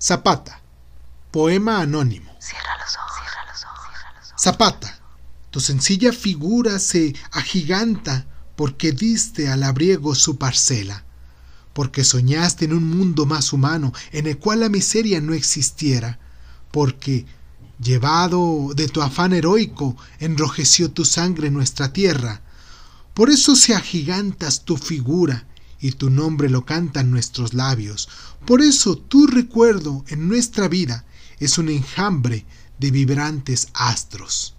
Zapata. Poema anónimo. Cierra los ojos, cierra los ojos, cierra los ojos. Zapata. Tu sencilla figura se agiganta porque diste al labriego su parcela, porque soñaste en un mundo más humano en el cual la miseria no existiera, porque, llevado de tu afán heroico, enrojeció tu sangre nuestra tierra. Por eso se agigantas tu figura y tu nombre lo cantan nuestros labios. Por eso tu recuerdo en nuestra vida es un enjambre de vibrantes astros.